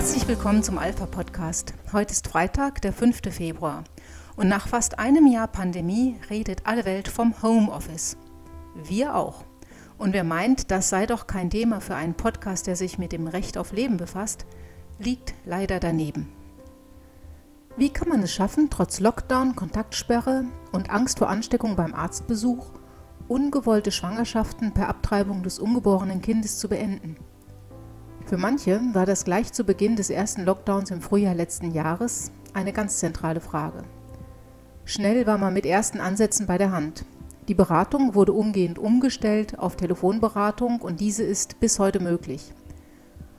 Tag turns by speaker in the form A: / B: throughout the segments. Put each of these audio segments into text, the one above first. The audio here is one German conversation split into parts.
A: Herzlich willkommen zum Alpha Podcast. Heute ist Freitag, der 5. Februar. Und nach fast einem Jahr Pandemie redet alle Welt vom Homeoffice. Wir auch. Und wer meint, das sei doch kein Thema für einen Podcast, der sich mit dem Recht auf Leben befasst, liegt leider daneben. Wie kann man es schaffen, trotz Lockdown, Kontaktsperre und Angst vor Ansteckung beim Arztbesuch, ungewollte Schwangerschaften per Abtreibung des ungeborenen Kindes zu beenden? Für manche war das gleich zu Beginn des ersten Lockdowns im Frühjahr letzten Jahres eine ganz zentrale Frage. Schnell war man mit ersten Ansätzen bei der Hand. Die Beratung wurde umgehend umgestellt auf Telefonberatung und diese ist bis heute möglich.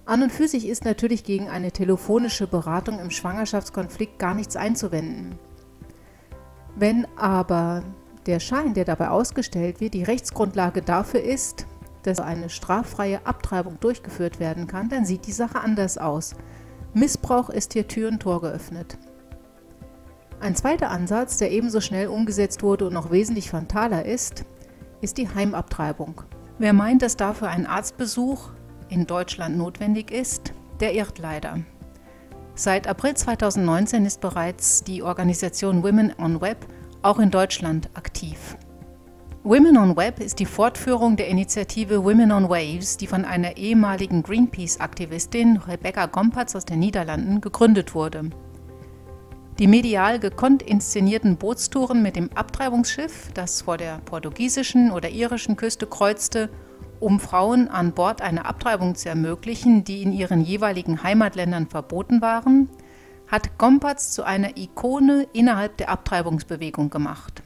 A: An und für sich ist natürlich gegen eine telefonische Beratung im Schwangerschaftskonflikt gar nichts einzuwenden. Wenn aber der Schein, der dabei ausgestellt wird, die Rechtsgrundlage dafür ist, dass eine straffreie Abtreibung durchgeführt werden kann, dann sieht die Sache anders aus. Missbrauch ist hier Tür und Tor geöffnet. Ein zweiter Ansatz, der ebenso schnell umgesetzt wurde und noch wesentlich fataler ist, ist die Heimabtreibung. Wer meint, dass dafür ein Arztbesuch in Deutschland notwendig ist, der irrt leider. Seit April 2019 ist bereits die Organisation Women on Web auch in Deutschland aktiv. Women on Web ist die Fortführung der Initiative Women on Waves, die von einer ehemaligen Greenpeace-Aktivistin Rebecca Gompertz aus den Niederlanden gegründet wurde. Die medial gekonnt inszenierten Bootstouren mit dem Abtreibungsschiff, das vor der portugiesischen oder irischen Küste kreuzte, um Frauen an Bord eine Abtreibung zu ermöglichen, die in ihren jeweiligen Heimatländern verboten waren, hat Gompertz zu einer Ikone innerhalb der Abtreibungsbewegung gemacht.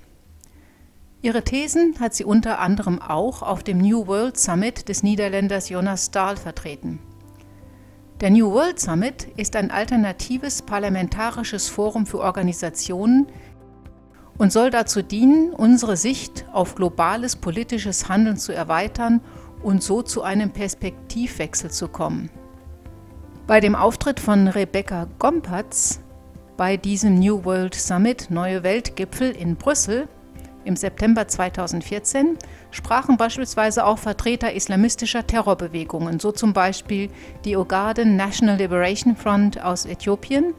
A: Ihre Thesen hat sie unter anderem auch auf dem New World Summit des Niederländers Jonas Stahl vertreten. Der New World Summit ist ein alternatives parlamentarisches Forum für Organisationen und soll dazu dienen, unsere Sicht auf globales politisches Handeln zu erweitern und so zu einem Perspektivwechsel zu kommen. Bei dem Auftritt von Rebecca Gompertz bei diesem New World Summit Neue Weltgipfel in Brüssel im September 2014 sprachen beispielsweise auch Vertreter islamistischer Terrorbewegungen, so zum Beispiel die Ogaden National Liberation Front aus Äthiopien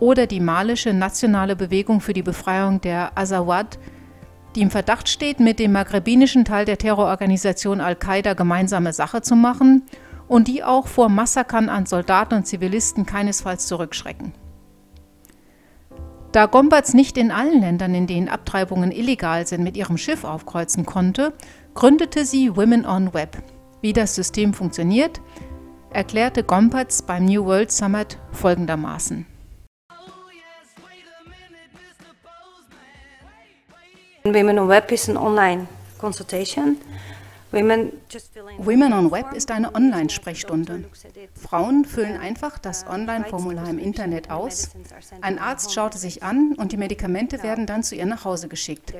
A: oder die malische Nationale Bewegung für die Befreiung der Azawad, die im Verdacht steht, mit dem maghrebinischen Teil der Terrororganisation Al-Qaida gemeinsame Sache zu machen und die auch vor Massakern an Soldaten und Zivilisten keinesfalls zurückschrecken. Da Gombatz nicht in allen Ländern, in denen Abtreibungen illegal sind, mit ihrem Schiff aufkreuzen konnte, gründete sie Women on Web. Wie das System funktioniert, erklärte Gombatz beim New World Summit folgendermaßen.
B: Women on Web is an online consultation
A: Women on Web ist eine Online-Sprechstunde. Frauen füllen einfach das Online-Formular im Internet aus. Ein Arzt schaut es sich an und die Medikamente werden dann zu ihr nach Hause geschickt.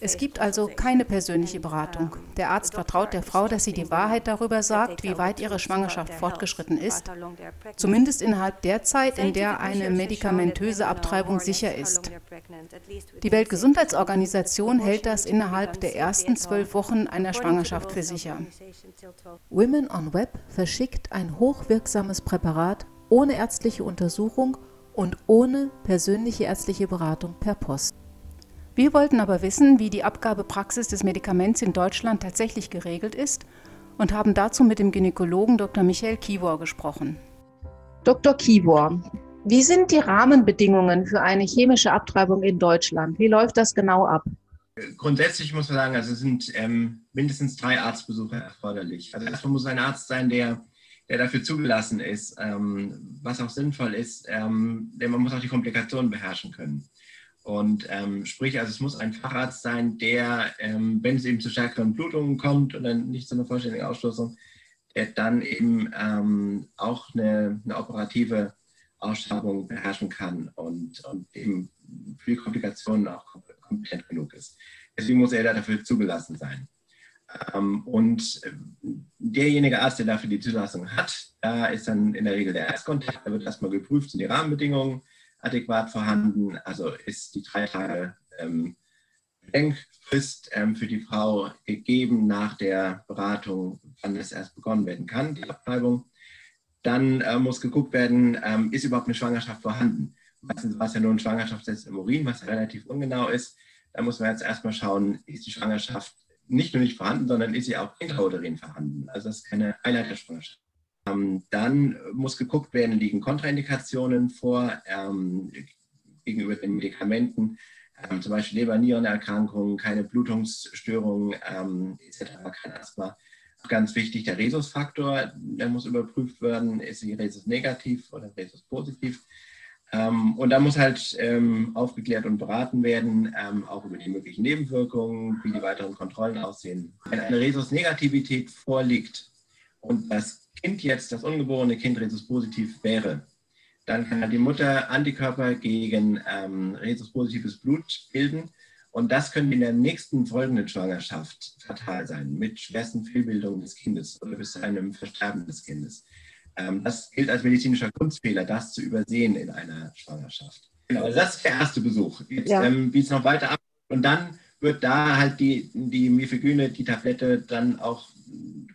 A: Es gibt also keine persönliche Beratung. Der Arzt vertraut der Frau, dass sie die Wahrheit darüber sagt, wie weit ihre Schwangerschaft fortgeschritten ist, zumindest innerhalb der Zeit, in der eine medikamentöse Abtreibung sicher ist. Die Weltgesundheitsorganisation hält das innerhalb der ersten zwölf Wochen einer Schwangerschaft Schwangerschaft für sicher. Women on Web verschickt ein hochwirksames Präparat ohne ärztliche Untersuchung und ohne persönliche ärztliche Beratung per Post. Wir wollten aber wissen, wie die Abgabepraxis des Medikaments in Deutschland tatsächlich geregelt ist und haben dazu mit dem Gynäkologen Dr. Michael Kivor gesprochen.
C: Dr. Kivor, wie sind die Rahmenbedingungen für eine chemische Abtreibung in Deutschland? Wie läuft das genau ab?
D: Grundsätzlich muss man sagen, also es sind ähm, mindestens drei Arztbesuche erforderlich. Also erstmal muss ein Arzt sein, der, der dafür zugelassen ist, ähm, was auch sinnvoll ist, ähm, denn man muss auch die Komplikationen beherrschen können. Und ähm, sprich, also es muss ein Facharzt sein, der, ähm, wenn es eben zu stärkeren Blutungen kommt und dann nicht zu einer vollständigen Ausstoßung, der dann eben ähm, auch eine, eine operative Ausschreibung beherrschen kann und, und eben die Komplikationen auch kompetent genug ist. Deswegen muss er dafür zugelassen sein. Ähm, und äh, derjenige Arzt, der dafür die Zulassung hat, da ist dann in der Regel der Erstkontakt, da wird erstmal geprüft, sind die Rahmenbedingungen adäquat vorhanden, also ist die drei Tage ähm, Bedenkfrist ähm, für die Frau gegeben nach der Beratung, wann es erst begonnen werden kann, die Abtreibung. dann äh, muss geguckt werden, ähm, ist überhaupt eine Schwangerschaft vorhanden. Meistens war es ja nur ein Schwangerschaftstest im Urin, was relativ ungenau ist. Da muss man jetzt erstmal schauen, ist die Schwangerschaft nicht nur nicht vorhanden, sondern ist sie auch intrauterin vorhanden. Also das ist keine Eileiterschwangerschaft. Ähm, dann muss geguckt werden, liegen Kontraindikationen vor ähm, gegenüber den Medikamenten, ähm, zum Beispiel Leber-Nierenerkrankungen, keine Blutungsstörungen ähm, etc., kein Asthma ganz wichtig, der Rhesusfaktor, der muss überprüft werden, ist sie Rhesus negativ oder Rhesus positiv. Ähm, und da muss halt ähm, aufgeklärt und beraten werden, ähm, auch über die möglichen Nebenwirkungen, wie die weiteren Kontrollen aussehen. Wenn eine Rhesus-Negativität vorliegt und das Kind jetzt, das ungeborene Kind Rhesus-positiv wäre, dann kann die Mutter Antikörper gegen ähm, Rhesus-positives Blut bilden und das könnte in der nächsten folgenden Schwangerschaft fatal sein, mit schwersten Fehlbildungen des Kindes oder bis zu einem Versterben des Kindes. Ähm, das gilt als medizinischer Kunstfehler, das zu übersehen in einer Schwangerschaft. Genau, also das ist der erste Besuch. Jetzt, ja. ähm, wie es noch weiter ab und dann wird da halt die, die Mifegyne, die Tablette dann auch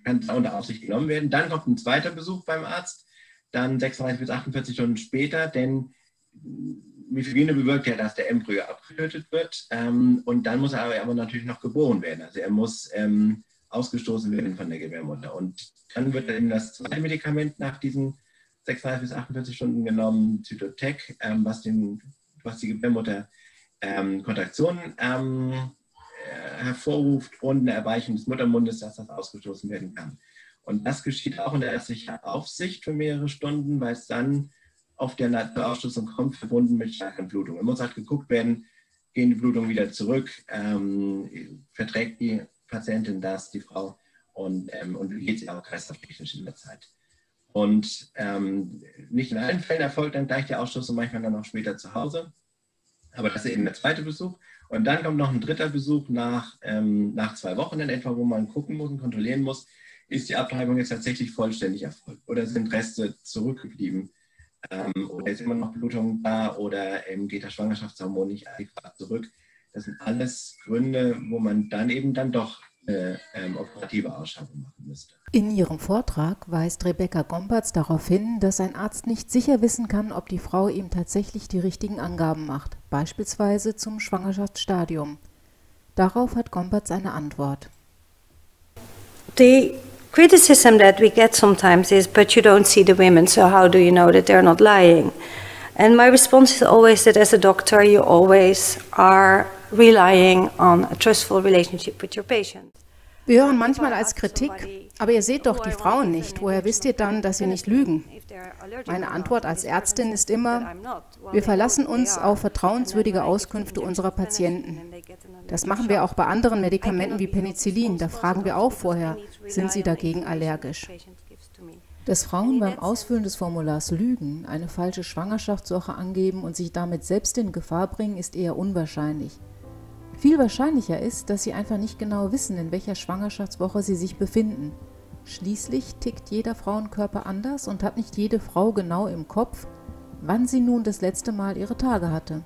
D: kann unter Aufsicht genommen werden. Dann kommt ein zweiter Besuch beim Arzt, dann 36 bis 48 Stunden später, denn Mifegyne bewirkt ja, dass der Embryo abgetötet wird ähm, und dann muss er aber, aber, natürlich noch geboren werden. Also er muss ähm, ausgestoßen werden von der Gebärmutter. Und dann wird eben das zweite Medikament nach diesen 36 bis 48 Stunden genommen, Zytotec, ähm, was, den, was die Gebärmutter ähm, Kontraktionen ähm, äh, hervorruft und eine Erweichung des Muttermundes, dass das ausgestoßen werden kann. Und das geschieht auch in der ärztlichen Aufsicht für mehrere Stunden, weil es dann auf der Naturausstoßung kommt, verbunden mit starken Blutungen. Es muss halt geguckt werden, gehen die Blutungen wieder zurück, ähm, verträgt die Patientin das, die Frau, und, ähm, und wie geht sie auch kreislauftechnisch in der Zeit. Und ähm, nicht in allen Fällen erfolgt dann gleich der Ausstoß und manchmal dann auch später zu Hause. Aber das ist eben der zweite Besuch. Und dann kommt noch ein dritter Besuch nach, ähm, nach zwei Wochen in etwa, wo man gucken muss und kontrollieren muss, ist die Abtreibung jetzt tatsächlich vollständig erfolgt oder sind Reste zurückgeblieben ähm, oder ist immer noch Blutung da oder ähm, geht das Schwangerschaftshormon nicht adäquat zurück. Das sind alles Gründe, wo man dann eben dann doch eine ähm, operative Ausschreibung machen müsste.
A: In ihrem Vortrag weist Rebecca Gompertz darauf hin, dass ein Arzt nicht sicher wissen kann, ob die Frau ihm tatsächlich die richtigen Angaben macht, beispielsweise zum Schwangerschaftsstadium. Darauf hat Gompertz eine Antwort.
B: Die criticism that we get sometimes is, but you don't see the women, so how do you know that they're not lying? And my response is always that as a doctor, you always are relying on a trustful relationship with your patient.
A: Wir hören manchmal als Kritik, aber ihr seht doch die Frauen nicht. Woher wisst ihr dann, dass sie nicht lügen? Meine Antwort als Ärztin ist immer, wir verlassen uns auf vertrauenswürdige Auskünfte unserer Patienten. Das machen wir auch bei anderen Medikamenten wie Penicillin. Da fragen wir auch vorher, sind sie dagegen allergisch? Dass Frauen beim Ausfüllen des Formulars lügen, eine falsche Schwangerschaftswoche angeben und sich damit selbst in Gefahr bringen, ist eher unwahrscheinlich. Viel wahrscheinlicher ist, dass sie einfach nicht genau wissen, in welcher Schwangerschaftswoche sie sich befinden. Schließlich tickt jeder Frauenkörper anders und hat nicht jede Frau genau im Kopf, wann sie nun das letzte Mal ihre Tage hatte.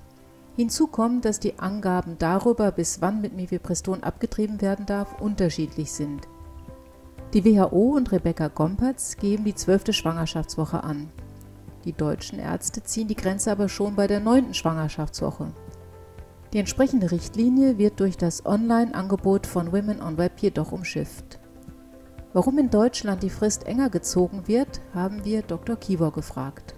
A: Hinzu kommt, dass die Angaben darüber, bis wann mit Mifepriston abgetrieben werden darf, unterschiedlich sind. Die WHO und Rebecca Gompertz geben die zwölfte Schwangerschaftswoche an. Die deutschen Ärzte ziehen die Grenze aber schon bei der neunten Schwangerschaftswoche. Die entsprechende Richtlinie wird durch das Online-Angebot von Women on Web jedoch umschifft. Warum in Deutschland die Frist enger gezogen wird, haben wir Dr. Kiewer gefragt.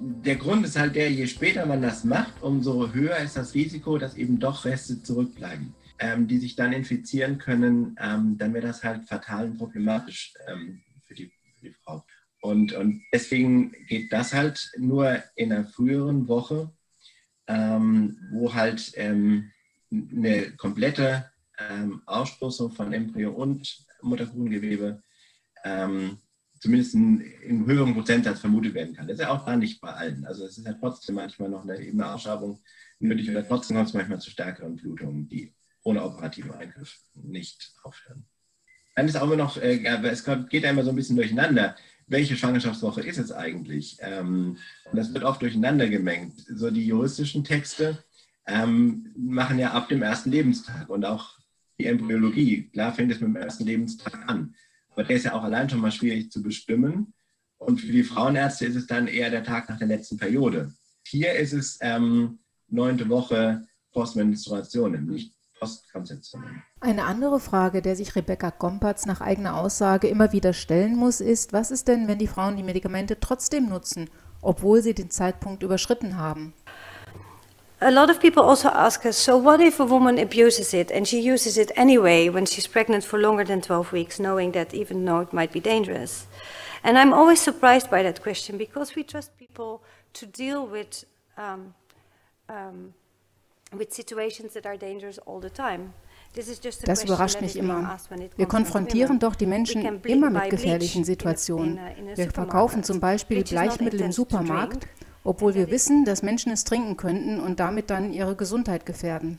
D: Der Grund ist halt der, je später man das macht, umso höher ist das Risiko, dass eben doch Reste zurückbleiben, ähm, die sich dann infizieren können. Ähm, dann wäre das halt fatal und problematisch ähm, für, die, für, die, Frau. Und, und deswegen geht das halt nur in einer früheren Woche ähm, wo halt ähm, eine komplette ähm, Ausstoßung von Embryo und Mutterkuchengewebe ähm, zumindest in, in höheren Prozentsatz vermutet werden kann. Das ist ja auch da nicht bei allen. Also es ist ja trotzdem manchmal noch eine, eben eine Ausschreibung nötig oder trotzdem kommt es manchmal zu stärkeren Blutungen, die ohne operativen Eingriff nicht aufhören. Dann ist auch immer noch, äh, es geht immer so ein bisschen durcheinander welche Schwangerschaftswoche ist es eigentlich? Ähm, das wird oft durcheinander gemengt. So die juristischen Texte ähm, machen ja ab dem ersten Lebenstag und auch die Embryologie. Klar fängt es mit dem ersten Lebenstag an. Aber der ist ja auch allein schon mal schwierig zu bestimmen. Und für die Frauenärzte ist es dann eher der Tag nach der letzten Periode. Hier ist es ähm, neunte Woche Postmenstruation, Postkonzeption.
A: Eine andere Frage, der sich Rebecca Gompertz nach eigener Aussage immer wieder stellen muss, ist, was ist denn, wenn die Frauen die Medikamente trotzdem nutzen, obwohl sie den Zeitpunkt überschritten haben?
B: A lot of people also ask us so, what if a woman abuses it and she uses it anyway when she's pregnant for longer than 12 weeks, knowing that even though it might be dangerous? And I'm always surprised by that question because we trust people to deal with, um, um,
A: Das überrascht mich immer. Wir konfrontieren doch die Menschen immer mit gefährlichen Situationen. Wir verkaufen zum Beispiel Bleichmittel im Supermarkt, obwohl wir wissen, dass Menschen es trinken könnten und damit dann ihre Gesundheit gefährden.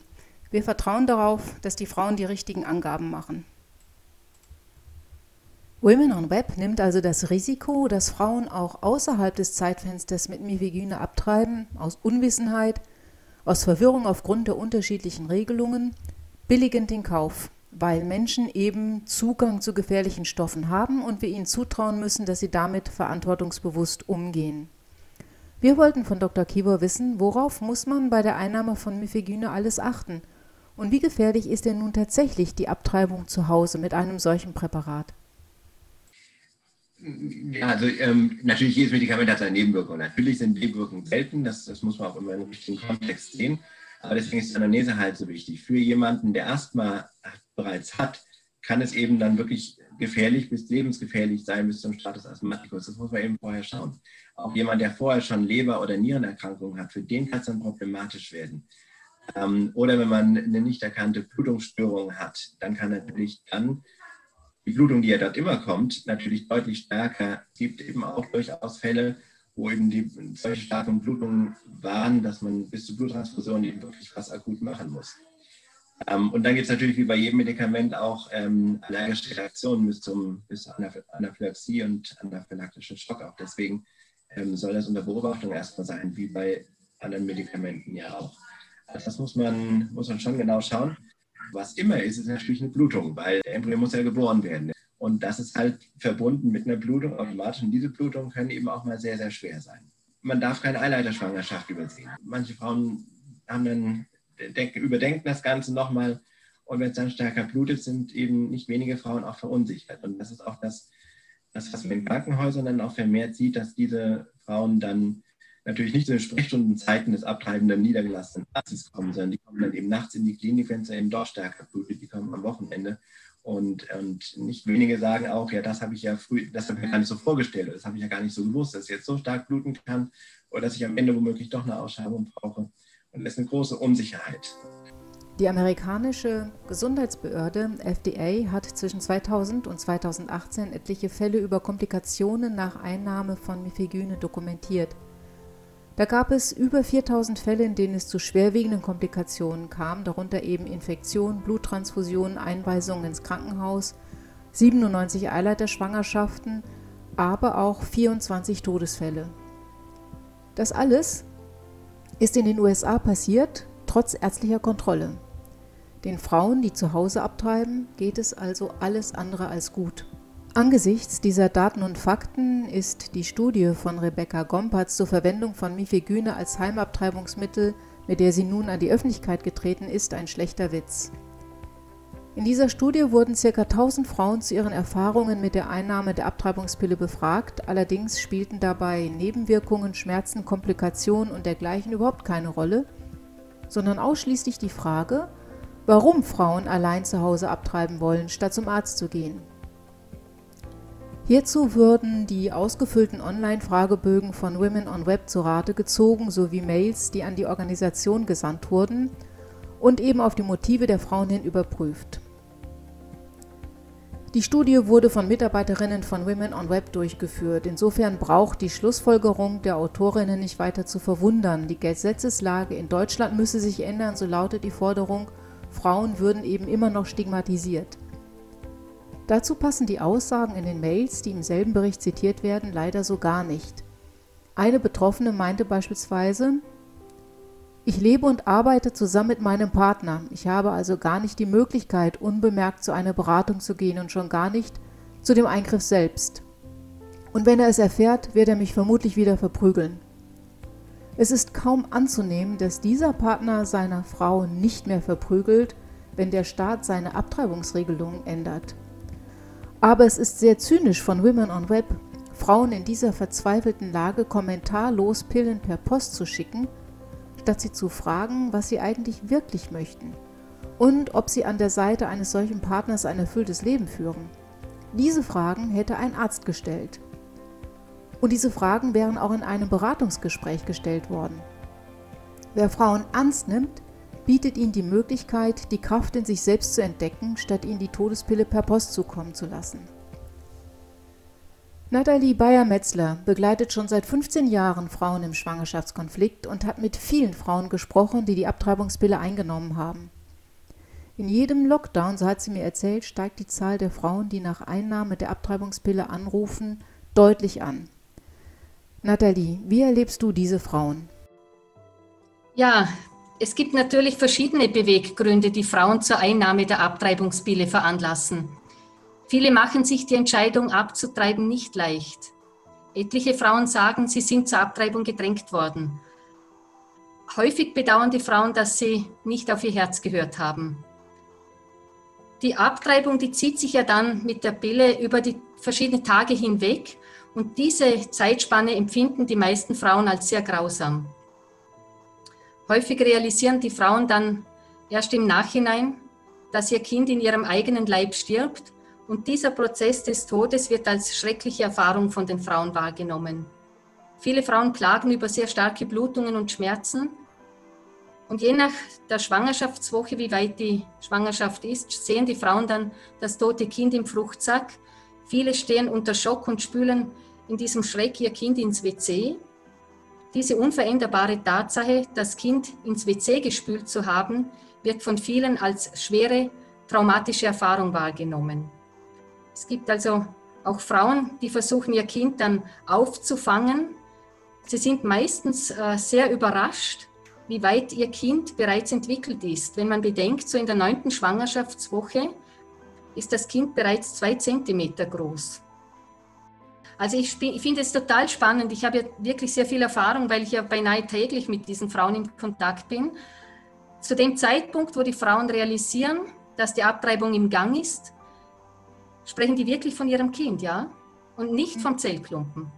A: Wir vertrauen darauf, dass die Frauen die richtigen Angaben machen. Women on Web nimmt also das Risiko, dass Frauen auch außerhalb des Zeitfensters mit Mifegyne abtreiben, aus Unwissenheit, aus Verwirrung aufgrund der unterschiedlichen Regelungen, billigend in Kauf, weil Menschen eben Zugang zu gefährlichen Stoffen haben und wir ihnen zutrauen müssen, dass sie damit verantwortungsbewusst umgehen. Wir wollten von Dr. Kieber wissen, worauf muss man bei der Einnahme von Mifegyne alles achten und wie gefährlich ist denn nun tatsächlich die Abtreibung zu Hause mit einem solchen Präparat?
D: Ja, also ähm, natürlich jedes Medikament hat seine Nebenwirkungen. Natürlich sind Nebenwirkungen selten, das, das muss man auch immer im richtigen Kontext sehen. Aber deswegen ist die Anamnese halt so wichtig. Für jemanden, der erstmal bereits hat, kann es eben dann wirklich gefährlich bis lebensgefährlich sein bis zum Status Asthmaticus. Das muss man eben vorher schauen. Auch jemand, der vorher schon Leber- oder Nierenerkrankungen hat, für den kann es dann problematisch werden. Ähm, oder wenn man eine nicht erkannte Blutungsstörung hat, dann kann natürlich dann Blutung, die ja dort immer kommt, natürlich deutlich stärker. Es gibt eben auch durchaus Fälle, wo eben die solche starken Blutungen waren, dass man bis zur Bluttransfusion eben wirklich was akut machen muss. Ähm, und dann gibt es natürlich wie bei jedem Medikament auch ähm, allergische Reaktionen bis, zum, bis zur Anaphylaxie und anaphylaktischen Schock. Auch deswegen ähm, soll das unter Beobachtung erstmal sein, wie bei anderen Medikamenten ja auch. Also das muss man, muss man schon genau schauen. Was immer ist, ist natürlich eine Blutung, weil der Embryo muss ja geboren werden. Und das ist halt verbunden mit einer Blutung automatisch. Und diese Blutungen können eben auch mal sehr, sehr schwer sein. Man darf keine Eileiterschwangerschaft übersehen. Manche Frauen haben dann, denken, überdenken das Ganze nochmal. Und wenn es dann stärker blutet, sind eben nicht wenige Frauen auch verunsichert. Und das ist auch das, das was man in Krankenhäusern dann auch vermehrt sieht, dass diese Frauen dann natürlich nicht zu den Sprechstundenzeiten des abtreibenden niedergelassenen Arztes kommen, sondern die kommen dann eben nachts in die Klinik, wenn es eben dort stärker blutet. Die kommen am Wochenende. Und, und nicht wenige sagen auch, ja, das habe ich ja früh, das habe ich mir gar nicht so vorgestellt, das habe ich ja gar nicht so gewusst, dass es jetzt so stark bluten kann oder dass ich am Ende womöglich doch eine Ausschreibung brauche. Und das ist eine große Unsicherheit.
A: Die amerikanische Gesundheitsbehörde FDA hat zwischen 2000 und 2018 etliche Fälle über Komplikationen nach Einnahme von Mifegyne dokumentiert. Da gab es über 4000 Fälle, in denen es zu schwerwiegenden Komplikationen kam, darunter eben Infektionen, Bluttransfusionen, Einweisungen ins Krankenhaus, 97 Eileiterschwangerschaften, aber auch 24 Todesfälle. Das alles ist in den USA passiert, trotz ärztlicher Kontrolle. Den Frauen, die zu Hause abtreiben, geht es also alles andere als gut. Angesichts dieser Daten und Fakten ist die Studie von Rebecca Gompertz zur Verwendung von Mifegyne als Heimabtreibungsmittel, mit der sie nun an die Öffentlichkeit getreten ist, ein schlechter Witz. In dieser Studie wurden ca. 1000 Frauen zu ihren Erfahrungen mit der Einnahme der Abtreibungspille befragt, allerdings spielten dabei Nebenwirkungen, Schmerzen, Komplikationen und dergleichen überhaupt keine Rolle, sondern ausschließlich die Frage, warum Frauen allein zu Hause abtreiben wollen, statt zum Arzt zu gehen. Hierzu würden die ausgefüllten Online-Fragebögen von Women on Web zu Rate gezogen sowie Mails, die an die Organisation gesandt wurden und eben auf die Motive der Frauen hin überprüft. Die Studie wurde von Mitarbeiterinnen von Women on Web durchgeführt. Insofern braucht die Schlussfolgerung der Autorinnen nicht weiter zu verwundern. Die Gesetzeslage in Deutschland müsse sich ändern, so lautet die Forderung, Frauen würden eben immer noch stigmatisiert. Dazu passen die Aussagen in den Mails, die im selben Bericht zitiert werden, leider so gar nicht. Eine Betroffene meinte beispielsweise, ich lebe und arbeite zusammen mit meinem Partner. Ich habe also gar nicht die Möglichkeit, unbemerkt zu einer Beratung zu gehen und schon gar nicht zu dem Eingriff selbst. Und wenn er es erfährt, wird er mich vermutlich wieder verprügeln. Es ist kaum anzunehmen, dass dieser Partner seiner Frau nicht mehr verprügelt, wenn der Staat seine Abtreibungsregelungen ändert. Aber es ist sehr zynisch von Women on Web, Frauen in dieser verzweifelten Lage kommentarlos Pillen per Post zu schicken, statt sie zu fragen, was sie eigentlich wirklich möchten und ob sie an der Seite eines solchen Partners ein erfülltes Leben führen. Diese Fragen hätte ein Arzt gestellt. Und diese Fragen wären auch in einem Beratungsgespräch gestellt worden. Wer Frauen ernst nimmt, bietet ihnen die Möglichkeit, die Kraft in sich selbst zu entdecken, statt ihnen die Todespille per Post zukommen zu lassen. Nathalie Bayer-Metzler begleitet schon seit 15 Jahren Frauen im Schwangerschaftskonflikt und hat mit vielen Frauen gesprochen, die die Abtreibungspille eingenommen haben. In jedem Lockdown, so hat sie mir erzählt, steigt die Zahl der Frauen, die nach Einnahme der Abtreibungspille anrufen, deutlich an. Nathalie, wie erlebst du diese Frauen?
E: Ja, es gibt natürlich verschiedene Beweggründe, die Frauen zur Einnahme der Abtreibungspille veranlassen. Viele machen sich die Entscheidung abzutreiben nicht leicht. Etliche Frauen sagen, sie sind zur Abtreibung gedrängt worden. Häufig bedauern die Frauen, dass sie nicht auf ihr Herz gehört haben. Die Abtreibung, die zieht sich ja dann mit der Pille über die verschiedenen Tage hinweg und diese Zeitspanne empfinden die meisten Frauen als sehr grausam. Häufig realisieren die Frauen dann erst im Nachhinein, dass ihr Kind in ihrem eigenen Leib stirbt und dieser Prozess des Todes wird als schreckliche Erfahrung von den Frauen wahrgenommen. Viele Frauen klagen über sehr starke Blutungen und Schmerzen. Und je nach der Schwangerschaftswoche, wie weit die Schwangerschaft ist, sehen die Frauen dann das tote Kind im Fruchtsack. Viele stehen unter Schock und spülen in diesem Schreck ihr Kind ins WC. Diese unveränderbare Tatsache, das Kind ins WC gespült zu haben, wird von vielen als schwere traumatische Erfahrung wahrgenommen. Es gibt also auch Frauen, die versuchen, ihr Kind dann aufzufangen. Sie sind meistens äh, sehr überrascht, wie weit ihr Kind bereits entwickelt ist. Wenn man bedenkt, so in der neunten Schwangerschaftswoche ist das Kind bereits zwei Zentimeter groß. Also ich, ich finde es total spannend. Ich habe ja wirklich sehr viel Erfahrung, weil ich ja beinahe täglich mit diesen Frauen in Kontakt bin. Zu dem Zeitpunkt, wo die Frauen realisieren, dass die Abtreibung im Gang ist, sprechen die wirklich von ihrem Kind, ja? Und nicht vom Zellklumpen.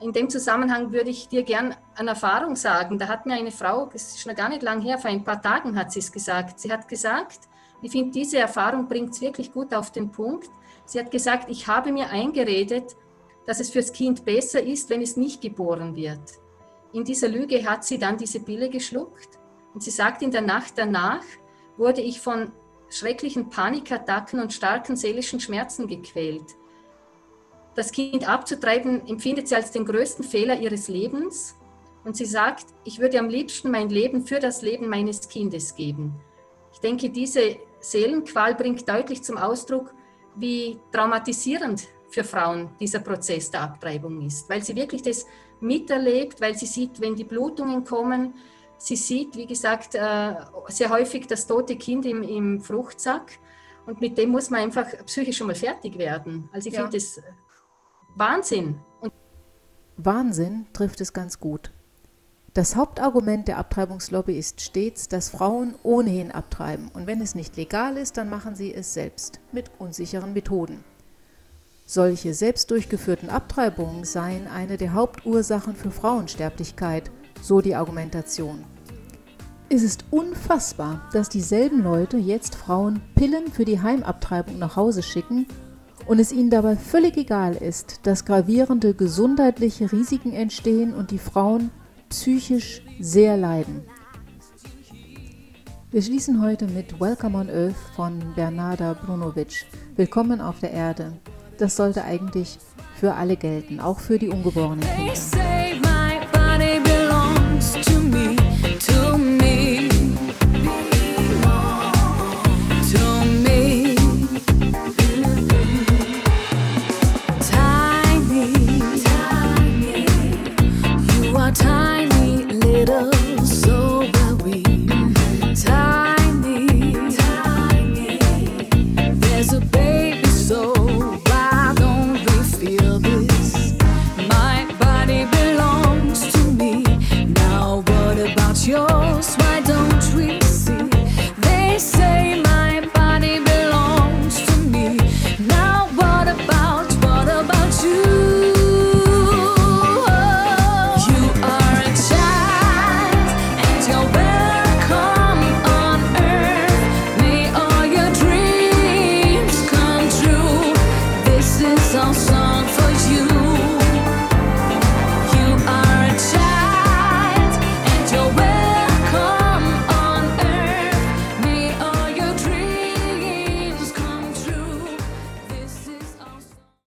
E: In dem Zusammenhang würde ich dir gern eine Erfahrung sagen. Da hat mir eine Frau, das ist schon gar nicht lang her, vor ein paar Tagen hat sie es gesagt. Sie hat gesagt, ich finde, diese Erfahrung bringt es wirklich gut auf den Punkt. Sie hat gesagt, ich habe mir eingeredet, dass es fürs Kind besser ist, wenn es nicht geboren wird. In dieser Lüge hat sie dann diese Pille geschluckt und sie sagt, in der Nacht danach wurde ich von schrecklichen Panikattacken und starken seelischen Schmerzen gequält. Das Kind abzutreiben empfindet sie als den größten Fehler ihres Lebens und sie sagt, ich würde am liebsten mein Leben für das Leben meines Kindes geben. Ich denke, diese Seelenqual bringt deutlich zum Ausdruck, wie traumatisierend für Frauen dieser Prozess der Abtreibung ist, weil sie wirklich das miterlebt, weil sie sieht, wenn die Blutungen kommen, sie sieht, wie gesagt, äh, sehr häufig das tote Kind im, im Fruchtsack und mit dem muss man einfach psychisch schon mal fertig werden. Also ich ja. finde das Wahnsinn. Und
A: Wahnsinn trifft es ganz gut. Das Hauptargument der Abtreibungslobby ist stets, dass Frauen ohnehin abtreiben und wenn es nicht legal ist, dann machen sie es selbst mit unsicheren Methoden. Solche selbst durchgeführten Abtreibungen seien eine der Hauptursachen für Frauensterblichkeit, so die Argumentation. Es ist unfassbar, dass dieselben Leute jetzt Frauen Pillen für die Heimabtreibung nach Hause schicken und es ihnen dabei völlig egal ist, dass gravierende gesundheitliche Risiken entstehen und die Frauen psychisch sehr leiden. Wir schließen heute mit Welcome on Earth von Bernarda Brunovic. Willkommen auf der Erde. Das sollte eigentlich für alle gelten, auch für die ungeborenen Kinder.